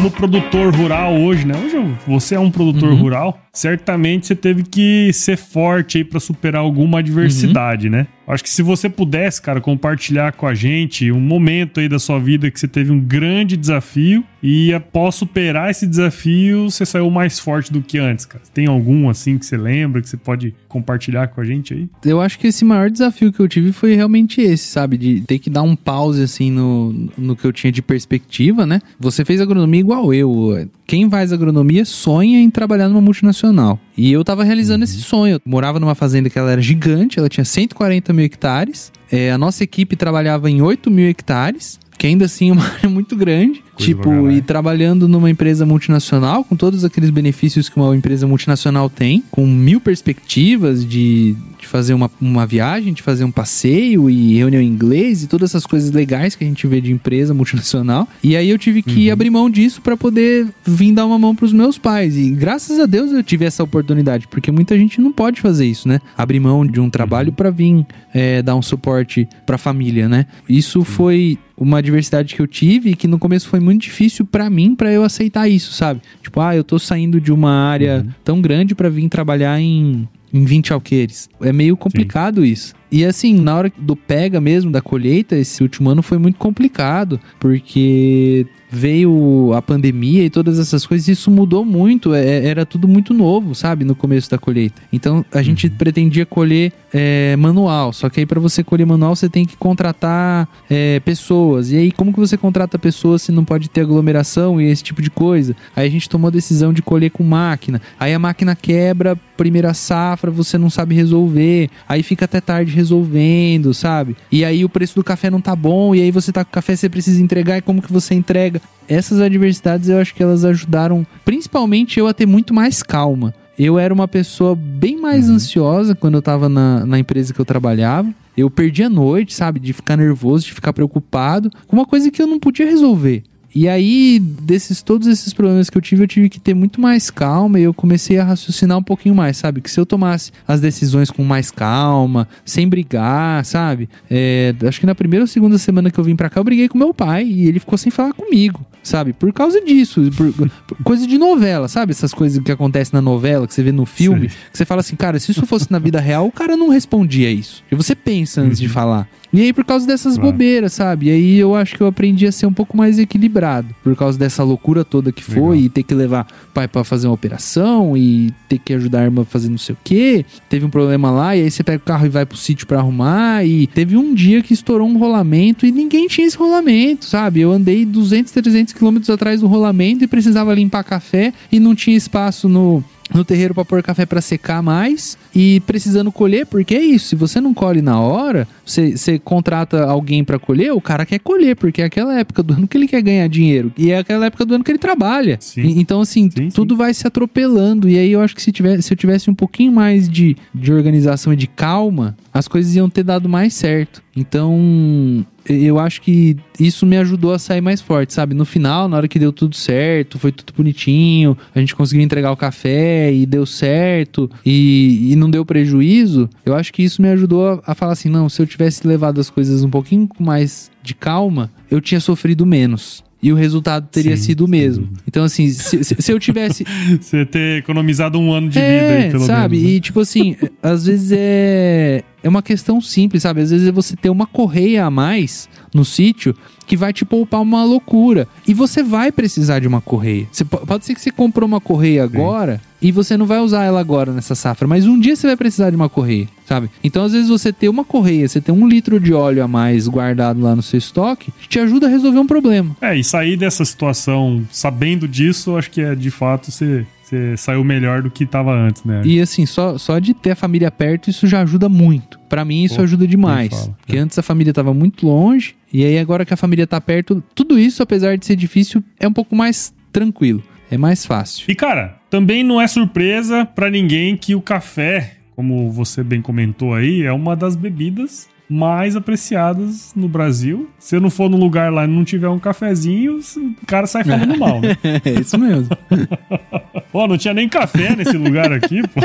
Speaker 1: Como produtor rural hoje, né? Hoje você é um produtor uhum. rural, certamente você teve que ser forte aí para superar alguma adversidade, uhum. né? Acho que se você pudesse, cara, compartilhar com a gente um momento aí da sua vida que você teve um grande desafio e após superar esse desafio, você saiu mais forte do que antes, cara. Tem algum assim que você lembra que você pode compartilhar com a gente aí?
Speaker 3: Eu acho que esse maior desafio que eu tive foi realmente esse, sabe? De ter que dar um pause assim no, no que eu tinha de perspectiva, né? Você fez agronomia igual eu. Quem faz agronomia sonha em trabalhar numa multinacional. E eu tava realizando esse sonho. Eu morava numa fazenda que ela era gigante, ela tinha 140 mil hectares. É, a nossa equipe trabalhava em 8 mil hectares que ainda assim é uma área muito grande. Tipo, e trabalhando numa empresa multinacional, com todos aqueles benefícios que uma empresa multinacional tem, com mil perspectivas de, de fazer uma, uma viagem, de fazer um passeio e reunião em inglês e todas essas coisas legais que a gente vê de empresa multinacional. E aí eu tive que uhum. abrir mão disso para poder vir dar uma mão para os meus pais. E graças a Deus eu tive essa oportunidade, porque muita gente não pode fazer isso, né? Abrir mão de um trabalho uhum. para vir é, dar um suporte para a família, né? Isso foi uma adversidade que eu tive e que no começo foi muito difícil para mim para eu aceitar isso, sabe? Tipo, ah, eu tô saindo de uma área uhum. tão grande para vir trabalhar em em 20 alqueires. É meio complicado Sim. isso. E assim, na hora do pega mesmo, da colheita, esse último ano foi muito complicado, porque veio a pandemia e todas essas coisas, isso mudou muito, é, era tudo muito novo, sabe, no começo da colheita. Então a gente uhum. pretendia colher é, manual, só que aí para você colher manual você tem que contratar é, pessoas. E aí como que você contrata pessoas se não pode ter aglomeração e esse tipo de coisa? Aí a gente tomou a decisão de colher com máquina. Aí a máquina quebra, primeira safra, você não sabe resolver. Aí fica até tarde resolvendo, sabe? E aí o preço do café não tá bom, e aí você tá com café, você precisa entregar, e como que você entrega? Essas adversidades eu acho que elas ajudaram, principalmente eu a ter muito mais calma. Eu era uma pessoa bem mais uhum. ansiosa quando eu tava na, na empresa que eu trabalhava. Eu perdi a noite, sabe? De ficar nervoso, de ficar preocupado com uma coisa que eu não podia resolver. E aí, desses todos esses problemas que eu tive, eu tive que ter muito mais calma e eu comecei a raciocinar um pouquinho mais, sabe? Que se eu tomasse as decisões com mais calma, sem brigar, sabe? É, acho que na primeira ou segunda semana que eu vim pra cá, eu briguei com meu pai e ele ficou sem falar comigo. sabe? Por causa disso, por, por coisa de novela, sabe? Essas coisas que acontecem na novela, que você vê no filme, Sim. que você fala assim, cara, se isso fosse na vida real, o cara não respondia isso. E você pensa antes uhum. de falar. E aí, por causa dessas bobeiras, sabe? E aí eu acho que eu aprendi a ser um pouco mais equilibrado. Por causa dessa loucura toda que foi, Legal. e ter que levar pai para fazer uma operação, e ter que ajudar a irmã a fazer não sei o quê. Teve um problema lá, e aí você pega o carro e vai pro sítio para arrumar. E teve um dia que estourou um rolamento e ninguém tinha esse rolamento, sabe? Eu andei 200, 300 quilômetros atrás do rolamento e precisava limpar café e não tinha espaço no no terreiro para pôr café para secar mais e precisando colher, porque é isso, se você não colhe na hora, você, você contrata alguém para colher, o cara quer colher, porque é aquela época do ano que ele quer ganhar dinheiro e é aquela época do ano que ele trabalha. E, então, assim, sim, tudo sim. vai se atropelando. E aí eu acho que se, tivesse, se eu tivesse um pouquinho mais de, de organização e de calma, as coisas iam ter dado mais certo. Então, eu acho que isso me ajudou a sair mais forte, sabe? No final, na hora que deu tudo certo, foi tudo bonitinho, a gente conseguiu entregar o café e deu certo e, e não deu prejuízo, eu acho que isso me ajudou a, a falar assim: não, se eu tivesse levado as coisas um pouquinho mais de calma, eu tinha sofrido menos e o resultado teria sim, sido o mesmo. Então, assim, se, se, eu tivesse.
Speaker 1: Você ter economizado um ano de é, vida aí, pelo
Speaker 3: sabe?
Speaker 1: menos.
Speaker 3: Né? E, tipo assim, às vezes é. É uma questão simples, sabe? Às vezes é você ter uma correia a mais no sítio que vai te poupar uma loucura. E você vai precisar de uma correia. Você, pode ser que você comprou uma correia agora Sim. e você não vai usar ela agora nessa safra, mas um dia você vai precisar de uma correia, sabe? Então, às vezes, você ter uma correia, você ter um litro de óleo a mais guardado lá no seu estoque, te ajuda a resolver um problema.
Speaker 1: É, e sair dessa situação sabendo disso, acho que é de fato você você saiu melhor do que estava antes, né?
Speaker 3: E assim, só, só de ter a família perto, isso já ajuda muito. Para mim, isso Pô, ajuda demais. Porque é. antes a família estava muito longe, e aí agora que a família tá perto, tudo isso, apesar de ser difícil, é um pouco mais tranquilo. É mais fácil.
Speaker 1: E cara, também não é surpresa para ninguém que o café, como você bem comentou aí, é uma das bebidas mais apreciadas no Brasil. Se eu não for no lugar lá e não tiver um cafezinho, o cara sai falando mal, né?
Speaker 3: é isso mesmo.
Speaker 1: Pô, não tinha nem café nesse lugar aqui, pô.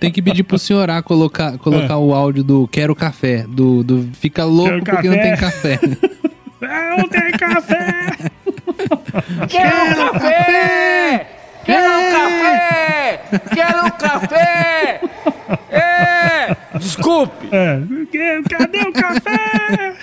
Speaker 3: Tem que pedir pro senhor A colocar, colocar é. o áudio do Quero Café, do, do Fica Louco Quero porque café. não tem café.
Speaker 1: não tem café!
Speaker 4: Quero café! Quero café! Quero café! É! Desculpe! É.
Speaker 1: Cadê o café?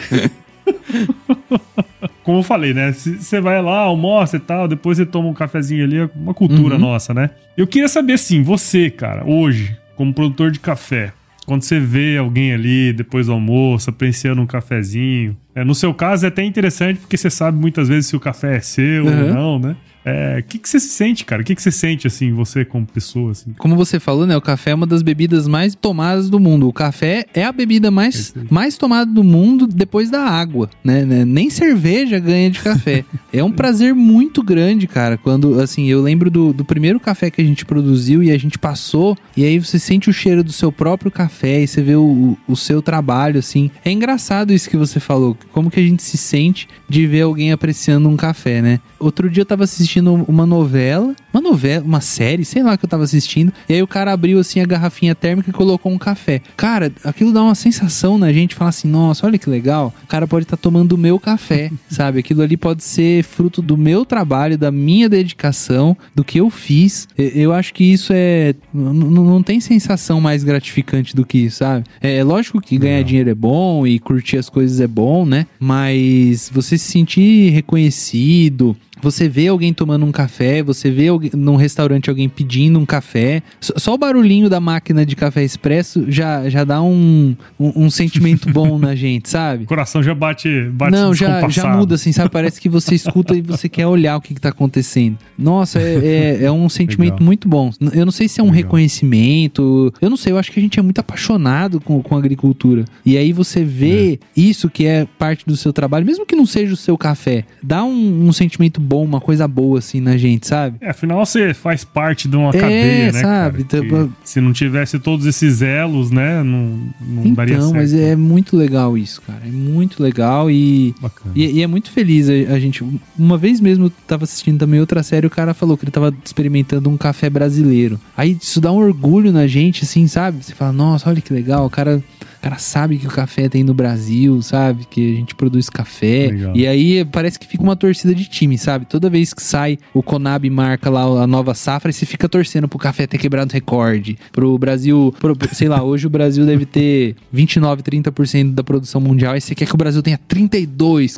Speaker 1: Como eu falei, né? Você vai lá, almoça e tal, depois você toma um cafezinho ali, é uma cultura uhum. nossa, né? Eu queria saber assim, você, cara, hoje, como produtor de café, quando você vê alguém ali depois do almoço, apreciando um cafezinho. É, no seu caso é até interessante porque você sabe muitas vezes se o café é seu uhum. ou não, né? O é, que, que você se sente, cara? O que, que você sente, assim, você como pessoa? Assim?
Speaker 3: Como você falou, né? O café é uma das bebidas mais tomadas do mundo. O café é a bebida mais, mais tomada do mundo depois da água, né? né? Nem cerveja ganha de café. é um prazer muito grande, cara. Quando, assim, eu lembro do, do primeiro café que a gente produziu e a gente passou, e aí você sente o cheiro do seu próprio café e você vê o, o seu trabalho, assim. É engraçado isso que você falou. Como que a gente se sente de ver alguém apreciando um café, né? Outro dia eu tava assistindo uma novela, uma novela, uma série, sei lá que eu tava assistindo, e aí o cara abriu assim a garrafinha térmica e colocou um café. Cara, aquilo dá uma sensação na gente, falar assim, nossa, olha que legal, o cara pode estar tá tomando o meu café, sabe? Aquilo ali pode ser fruto do meu trabalho, da minha dedicação, do que eu fiz. Eu acho que isso é. Não tem sensação mais gratificante do que isso, sabe? É, é lógico que ganhar dinheiro é bom e curtir as coisas é bom, né? Mas você se sentir reconhecido, você vê alguém tomando um café, você vê alguém, num restaurante alguém pedindo um café. Só, só, o barulhinho da máquina de café expresso já, já dá um, um, um sentimento bom na gente, sabe? O
Speaker 1: coração já bate, bate
Speaker 3: Não, já, já muda, assim, sabe? Parece que você escuta e você quer olhar o que, que tá acontecendo. Nossa, é, é, é um sentimento Legal. muito bom. Eu não sei se é um Legal. reconhecimento, eu não sei, eu acho que a gente é muito apaixonado com, com a agricultura. E aí você vê é. isso que é parte do seu trabalho, mesmo que não seja o seu café, dá um, um sentimento bom, uma coisa boa assim na gente, sabe?
Speaker 1: É, afinal você faz parte de uma é, cadeia, né? Sabe? Tipo, se não tivesse todos esses elos, né? Não, não então, daria certo. Então,
Speaker 3: mas é muito legal isso, cara. É muito legal e, e, e, é muito feliz a, a, gente. Uma vez mesmo eu tava assistindo também outra série, o cara falou que ele tava experimentando um café brasileiro. Aí isso dá um orgulho na gente, assim, sabe? Você fala, nossa, olha que legal, o cara cara sabe que o café tem no Brasil, sabe? Que a gente produz café. Legal. E aí parece que fica uma torcida de time, sabe? Toda vez que sai o Conab marca lá a nova safra, você fica torcendo pro café ter quebrado recorde. Pro Brasil, pro, sei lá, hoje o Brasil deve ter 29, 30% da produção mundial. E você quer que o Brasil tenha 32,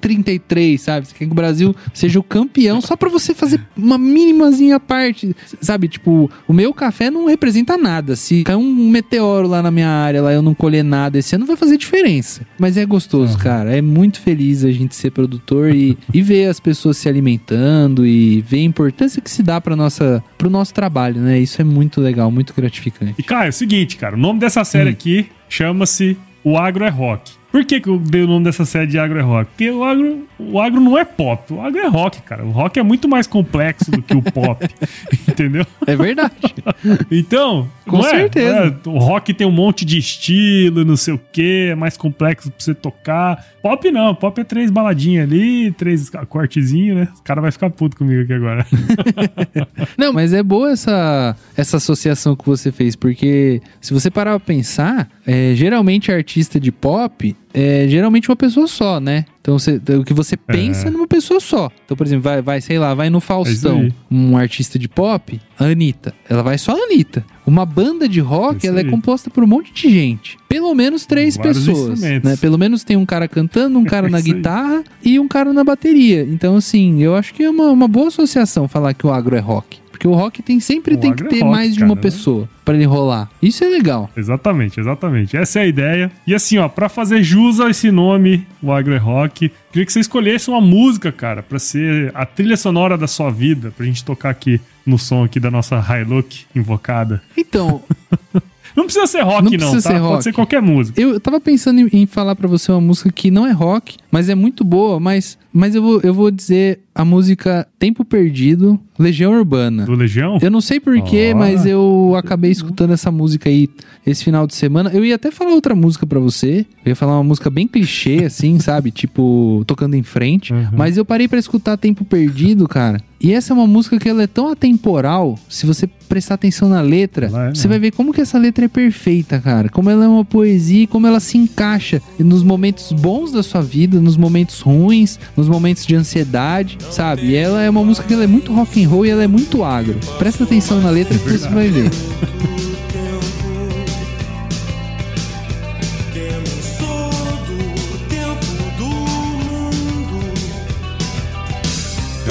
Speaker 3: 33, sabe? Você quer que o Brasil seja o campeão só pra você fazer uma mínimazinha parte, sabe? Tipo, o meu café não representa nada. Se cair um meteoro lá na minha área, lá eu não colher nada esse ano, vai fazer diferença. Mas é gostoso, uhum. cara. É muito feliz a gente ser produtor e, e ver as pessoas se alimentando e ver a importância que se dá para nossa pro nosso trabalho, né? Isso é muito legal, muito gratificante.
Speaker 1: E cara, é o seguinte, cara, o nome dessa série hum. aqui chama-se O Agro é Rock. Por que, que eu dei o nome dessa série de agro é rock? Porque o agro, o agro não é pop, o agro é rock, cara. O rock é muito mais complexo do que o pop, entendeu?
Speaker 3: É verdade.
Speaker 1: então,
Speaker 3: com é? certeza.
Speaker 1: É, o rock tem um monte de estilo, não sei o que, é mais complexo pra você tocar. Pop não, pop é três baladinhas ali, três cortezinhos, né? O cara vai ficar puto comigo aqui agora.
Speaker 3: não, mas é boa essa, essa associação que você fez, porque se você parar pra pensar, é, geralmente artista de pop é geralmente uma pessoa só, né? Então você, o que você pensa é numa pessoa só. Então, por exemplo, vai, vai sei lá, vai no Faustão, é um artista de pop, a Anitta. Ela vai só a Anitta. Uma banda de rock, ela é composta por um monte de gente. Pelo menos três Vários pessoas. Né? Pelo menos tem um cara cantando, um cara na guitarra e um cara na bateria. Então, assim, eu acho que é uma, uma boa associação falar que o agro é rock. Porque o rock tem sempre o tem que é ter rock, mais de uma cara, pessoa. Né? para ele rolar. Isso é legal.
Speaker 1: Exatamente, exatamente. Essa é a ideia. E assim, ó, para fazer jus a esse nome, o Agro é Rock, queria que você escolhesse uma música, cara, para ser a trilha sonora da sua vida, pra gente tocar aqui no som aqui da nossa Hilux invocada.
Speaker 3: Então,
Speaker 1: Não precisa ser rock, não. não tá? ser rock. Pode ser qualquer música.
Speaker 3: Eu tava pensando em, em falar para você uma música que não é rock, mas é muito boa, mas, mas eu, vou, eu vou dizer a música Tempo Perdido, Legião Urbana.
Speaker 1: Do Legião?
Speaker 3: Eu não sei porquê, oh. mas eu acabei escutando essa música aí esse final de semana. Eu ia até falar outra música para você. Eu ia falar uma música bem clichê, assim, sabe? Tipo, tocando em frente. Uhum. Mas eu parei para escutar Tempo Perdido, cara. E essa é uma música que ela é tão atemporal. Se você prestar atenção na letra, é, você vai ver como que essa letra é perfeita, cara. Como ela é uma poesia e como ela se encaixa nos momentos bons da sua vida, nos momentos ruins, nos momentos de ansiedade, sabe? E ela é uma música que ela é muito rock and roll e ela é muito agro. Presta atenção na letra que você vai ver.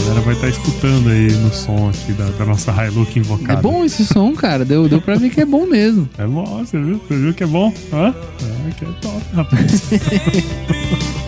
Speaker 1: galera vai estar tá escutando aí no som aqui da, da nossa Hilux invocada.
Speaker 3: É bom esse som, cara. Deu, deu pra ver que é bom mesmo.
Speaker 1: É bom, você viu? Você viu que é bom? Hã? É, que é top, rapaz.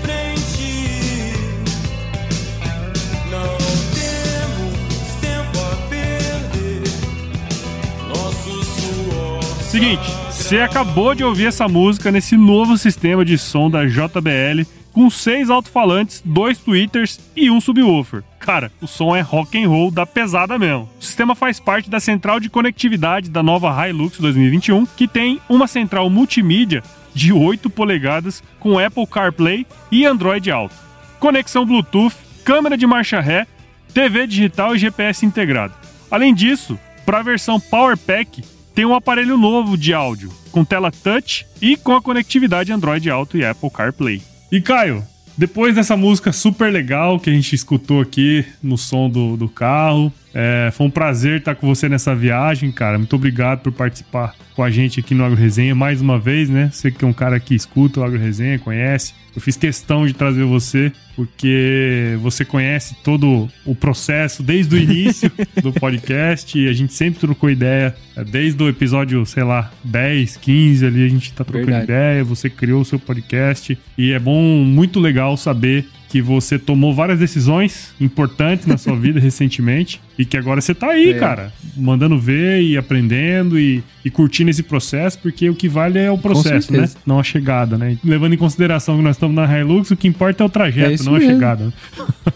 Speaker 1: Seguinte, você acabou de ouvir essa música nesse novo sistema de som da JBL com seis alto-falantes, dois tweeters e um subwoofer. Cara, o som é rock and roll da pesada mesmo. O sistema faz parte da central de conectividade da nova Hilux 2021, que tem uma central multimídia de 8 polegadas com Apple CarPlay e Android Auto. Conexão Bluetooth, câmera de marcha ré, TV digital e GPS integrado. Além disso, para a versão Power Pack, tem um aparelho novo de áudio, com tela touch e com a conectividade Android Auto e Apple CarPlay. E Caio, depois dessa música super legal que a gente escutou aqui no som do, do carro, é, foi um prazer estar com você nessa viagem, cara. Muito obrigado por participar com a gente aqui no Agro Resenha mais uma vez, né? Você que é um cara que escuta o Agro Resenha, conhece. Eu fiz questão de trazer você porque você conhece todo o processo desde o início do podcast e a gente sempre trocou ideia, é, desde o episódio, sei lá, 10, 15 ali, a gente tá trocando Verdade. ideia, você criou o seu podcast e é bom, muito legal saber que você tomou várias decisões importantes na sua vida recentemente e que agora você tá aí, é. cara, mandando ver e aprendendo e, e, curtindo esse processo, porque o que vale é o processo, né? Não a chegada, né? Levando em consideração que nós estamos na Hilux, o que importa é o trajeto, é não mesmo. a chegada.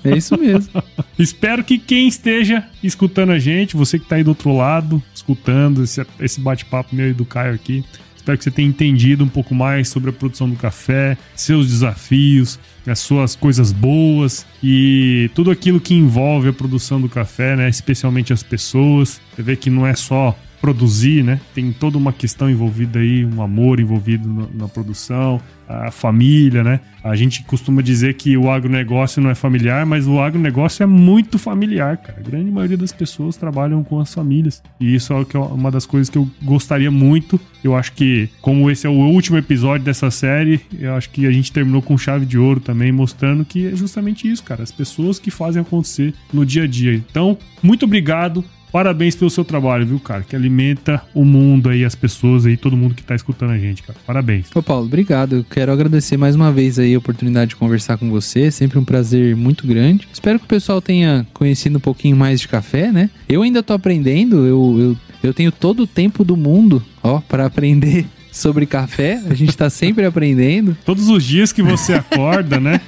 Speaker 3: É isso mesmo.
Speaker 1: Espero que quem esteja escutando a gente, você que tá aí do outro lado, escutando esse, esse bate-papo meu e do Caio aqui, Espero que você tenha entendido um pouco mais sobre a produção do café, seus desafios, as suas coisas boas e tudo aquilo que envolve a produção do café, né? Especialmente as pessoas. Você vê que não é só produzir, né? Tem toda uma questão envolvida aí, um amor envolvido no, na produção, a família, né? A gente costuma dizer que o agronegócio não é familiar, mas o agronegócio é muito familiar, cara. A grande maioria das pessoas trabalham com as famílias. E isso é, uma das coisas que eu gostaria muito. Eu acho que, como esse é o último episódio dessa série, eu acho que a gente terminou com chave de ouro também, mostrando que é justamente isso, cara. As pessoas que fazem acontecer no dia a dia. Então, muito obrigado. Parabéns pelo seu trabalho, viu, cara? Que alimenta o mundo aí, as pessoas aí, todo mundo que tá escutando a gente, cara. Parabéns.
Speaker 3: Ô, Paulo, obrigado. Eu quero agradecer mais uma vez aí a oportunidade de conversar com você. Sempre um prazer muito grande. Espero que o pessoal tenha conhecido um pouquinho mais de café, né? Eu ainda tô aprendendo, eu, eu, eu tenho todo o tempo do mundo, ó, para aprender sobre café. A gente tá sempre aprendendo.
Speaker 1: Todos os dias que você acorda, né?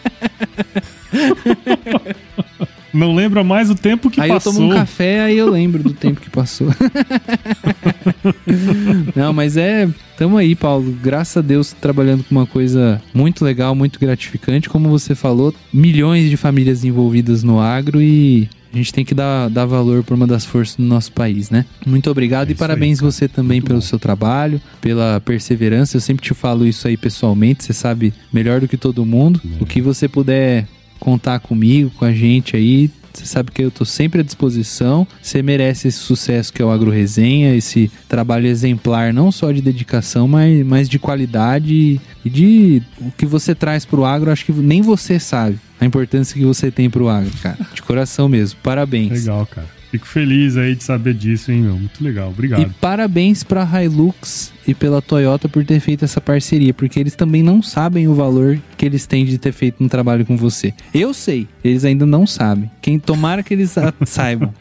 Speaker 1: Não lembra mais o tempo que
Speaker 3: aí
Speaker 1: passou.
Speaker 3: Aí eu tomo um café, aí eu lembro do tempo que passou. Não, mas é. Tamo aí, Paulo. Graças a Deus, trabalhando com uma coisa muito legal, muito gratificante. Como você falou, milhões de famílias envolvidas no agro e a gente tem que dar, dar valor para uma das forças do nosso país, né? Muito obrigado é e parabéns aí, você também Muito pelo bom. seu trabalho, pela perseverança. Eu sempre te falo isso aí pessoalmente, você sabe melhor do que todo mundo. É. O que você puder contar comigo, com a gente aí. Você sabe que eu tô sempre à disposição. Você merece esse sucesso que é o Agro Resenha, esse trabalho exemplar, não só de dedicação, mas, mas de qualidade e de o que você traz pro agro. Acho que nem você sabe a importância que você tem pro agro, cara. De coração mesmo. Parabéns.
Speaker 1: Legal, cara. Fico feliz aí de saber disso, hein, meu? Muito legal, obrigado.
Speaker 3: E parabéns pra Hilux e pela Toyota por ter feito essa parceria, porque eles também não sabem o valor que eles têm de ter feito um trabalho com você. Eu sei, eles ainda não sabem. Quem tomara que eles saibam.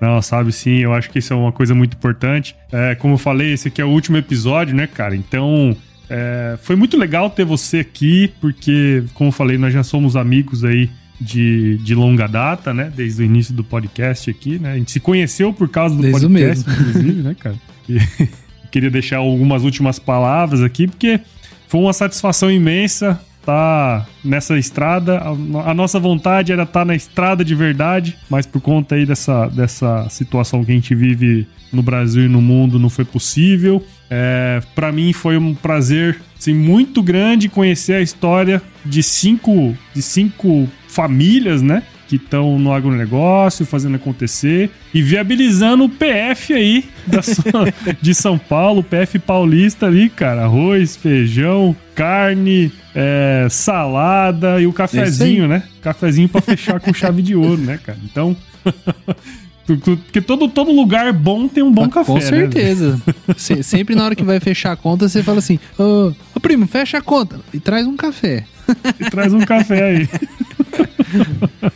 Speaker 1: Não, sabe sim, eu acho que isso é uma coisa muito importante. É, como eu falei, esse aqui é o último episódio, né, cara? Então, é, foi muito legal ter você aqui, porque, como eu falei, nós já somos amigos aí de, de longa data, né? Desde o início do podcast aqui, né? A gente se conheceu por causa do Desde podcast, inclusive, né, cara? E queria deixar algumas últimas palavras aqui, porque foi uma satisfação imensa estar nessa estrada. A, nossa vontade era estar na estrada de verdade, mas por conta aí dessa, dessa situação que a gente vive no Brasil e no mundo não foi possível. É, para mim foi um prazer assim, muito grande conhecer a história de cinco, de cinco famílias, né? Que estão no agronegócio, fazendo acontecer e viabilizando o PF aí da, de São Paulo, o PF paulista ali, cara. Arroz, feijão, carne, é, salada e o cafezinho, né? Cafezinho para fechar com chave de ouro, né, cara? Então. Porque todo, todo lugar bom tem um bom ah, café.
Speaker 3: Com né? certeza. Né? sempre na hora que vai fechar a conta, você fala assim: Ô oh, primo, fecha a conta e traz um café.
Speaker 1: E traz um café aí.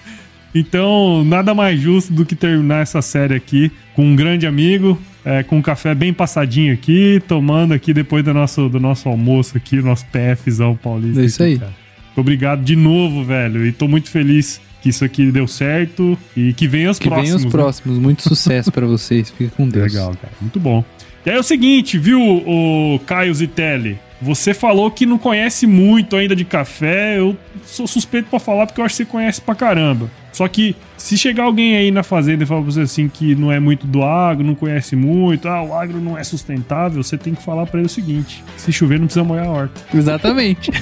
Speaker 1: então, nada mais justo do que terminar essa série aqui com um grande amigo, é, com um café bem passadinho aqui, tomando aqui depois do nosso, do nosso almoço aqui, nosso PFzão paulista.
Speaker 3: É isso
Speaker 1: aqui,
Speaker 3: aí.
Speaker 1: Cara. Obrigado de novo, velho. E tô muito feliz que isso aqui deu certo e que venha os
Speaker 3: que
Speaker 1: próximos.
Speaker 3: Que venha os
Speaker 1: né?
Speaker 3: próximos. Muito sucesso para vocês. Fica com Deus.
Speaker 1: Legal, cara. Muito bom. E aí é o seguinte, viu, o Caio Zitelli? Você falou que não conhece muito ainda de café. Eu sou suspeito para falar porque eu acho que você conhece pra caramba. Só que se chegar alguém aí na fazenda e falar pra você assim que não é muito do agro, não conhece muito, ah, o agro não é sustentável, você tem que falar para ele o seguinte: se chover não precisa molhar a horta.
Speaker 3: Exatamente.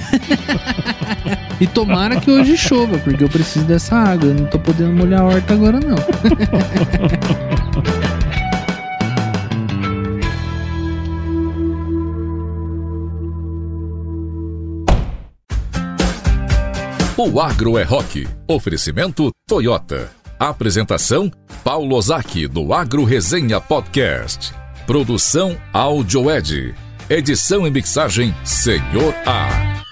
Speaker 3: e tomara que hoje chova, porque eu preciso dessa água. Eu não tô podendo molhar a horta agora não.
Speaker 2: O Agro é Rock. Oferecimento Toyota. Apresentação Paulo Ozaki do Agro Resenha Podcast. Produção Áudio Ed. Edição e mixagem Senhor A.